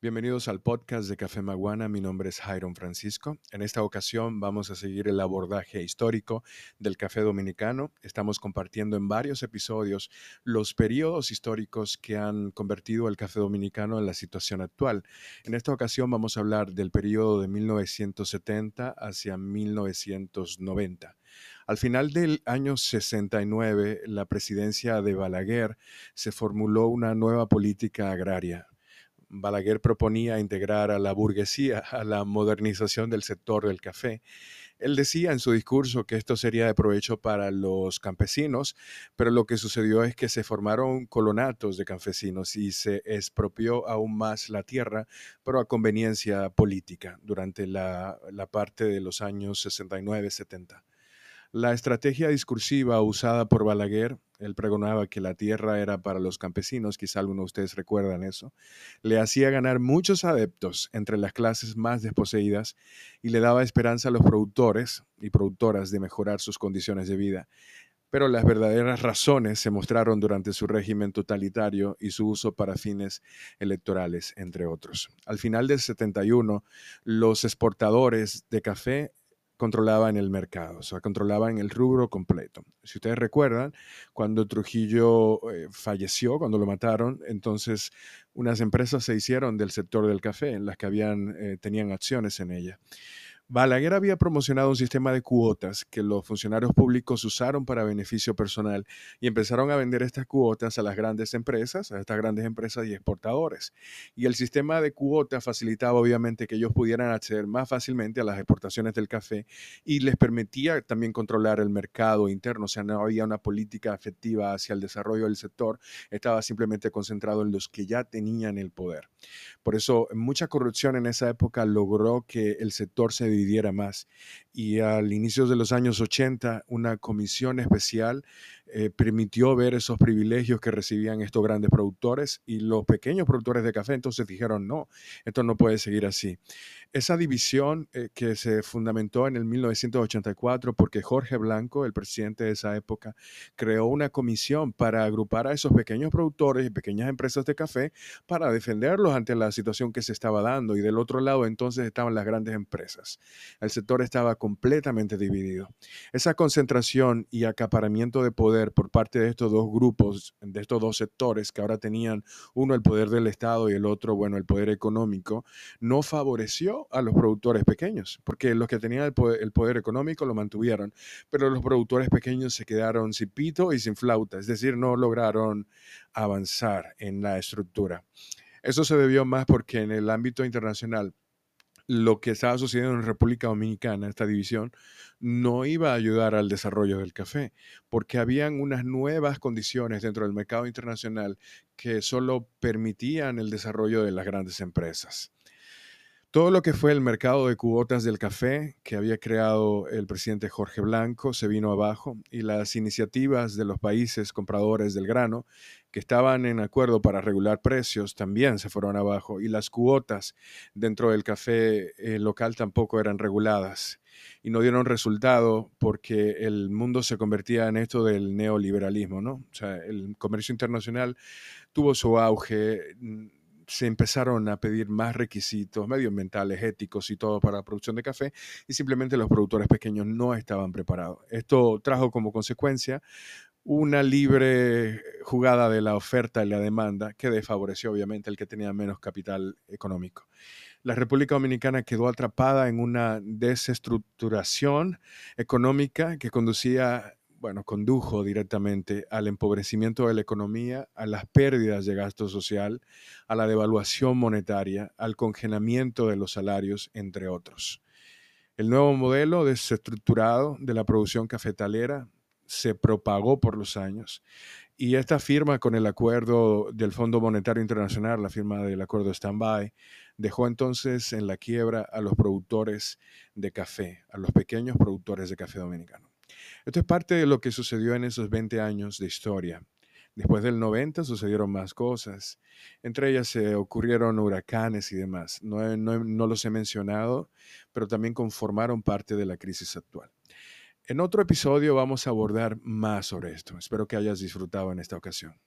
Bienvenidos al podcast de Café Maguana. Mi nombre es Jairon Francisco. En esta ocasión vamos a seguir el abordaje histórico del café dominicano. Estamos compartiendo en varios episodios los periodos históricos que han convertido el café dominicano en la situación actual. En esta ocasión vamos a hablar del periodo de 1970 hacia 1990. Al final del año 69, la presidencia de Balaguer se formuló una nueva política agraria Balaguer proponía integrar a la burguesía a la modernización del sector del café. Él decía en su discurso que esto sería de provecho para los campesinos, pero lo que sucedió es que se formaron colonatos de campesinos y se expropió aún más la tierra, pero a conveniencia política durante la, la parte de los años 69-70. La estrategia discursiva usada por Balaguer, él pregonaba que la tierra era para los campesinos, quizá algunos de ustedes recuerdan eso, le hacía ganar muchos adeptos entre las clases más desposeídas y le daba esperanza a los productores y productoras de mejorar sus condiciones de vida. Pero las verdaderas razones se mostraron durante su régimen totalitario y su uso para fines electorales, entre otros. Al final del 71, los exportadores de café controlaban el mercado, o sea, controlaban el rubro completo. Si ustedes recuerdan, cuando Trujillo eh, falleció, cuando lo mataron, entonces unas empresas se hicieron del sector del café, en las que habían, eh, tenían acciones en ella. Balaguer había promocionado un sistema de cuotas que los funcionarios públicos usaron para beneficio personal y empezaron a vender estas cuotas a las grandes empresas, a estas grandes empresas y exportadores. Y el sistema de cuotas facilitaba obviamente que ellos pudieran acceder más fácilmente a las exportaciones del café y les permitía también controlar el mercado interno, o sea, no había una política efectiva hacia el desarrollo del sector, estaba simplemente concentrado en los que ya tenían el poder. Por eso mucha corrupción en esa época logró que el sector se dividiera más. Y al inicio de los años 80, una comisión especial eh, permitió ver esos privilegios que recibían estos grandes productores y los pequeños productores de café entonces dijeron, no, esto no puede seguir así. Esa división eh, que se fundamentó en el 1984 porque Jorge Blanco, el presidente de esa época, creó una comisión para agrupar a esos pequeños productores y pequeñas empresas de café para defenderlos ante la situación que se estaba dando. Y del otro lado entonces estaban las grandes empresas. El sector estaba completamente dividido. Esa concentración y acaparamiento de poder por parte de estos dos grupos, de estos dos sectores que ahora tenían uno el poder del Estado y el otro, bueno, el poder económico, no favoreció a los productores pequeños, porque los que tenían el poder, el poder económico lo mantuvieron, pero los productores pequeños se quedaron sin pito y sin flauta, es decir, no lograron avanzar en la estructura. Eso se debió más porque en el ámbito internacional lo que estaba sucediendo en República Dominicana, esta división, no iba a ayudar al desarrollo del café, porque habían unas nuevas condiciones dentro del mercado internacional que solo permitían el desarrollo de las grandes empresas. Todo lo que fue el mercado de cuotas del café que había creado el presidente Jorge Blanco se vino abajo y las iniciativas de los países compradores del grano que estaban en acuerdo para regular precios también se fueron abajo y las cuotas dentro del café eh, local tampoco eran reguladas y no dieron resultado porque el mundo se convertía en esto del neoliberalismo, ¿no? O sea, el comercio internacional tuvo su auge se empezaron a pedir más requisitos medioambientales, éticos y todo para la producción de café y simplemente los productores pequeños no estaban preparados. Esto trajo como consecuencia una libre jugada de la oferta y la demanda que desfavoreció obviamente el que tenía menos capital económico. La República Dominicana quedó atrapada en una desestructuración económica que conducía bueno, condujo directamente al empobrecimiento de la economía, a las pérdidas de gasto social, a la devaluación monetaria, al congelamiento de los salarios, entre otros. El nuevo modelo desestructurado de la producción cafetalera se propagó por los años y esta firma con el acuerdo del Fondo Monetario Internacional, la firma del acuerdo Standby, dejó entonces en la quiebra a los productores de café, a los pequeños productores de café dominicano. Esto es parte de lo que sucedió en esos 20 años de historia. Después del 90 sucedieron más cosas. Entre ellas se ocurrieron huracanes y demás. No, no, los he mencionado, pero también conformaron parte de la crisis actual. En otro episodio vamos a abordar más sobre esto. Espero que hayas disfrutado en esta ocasión.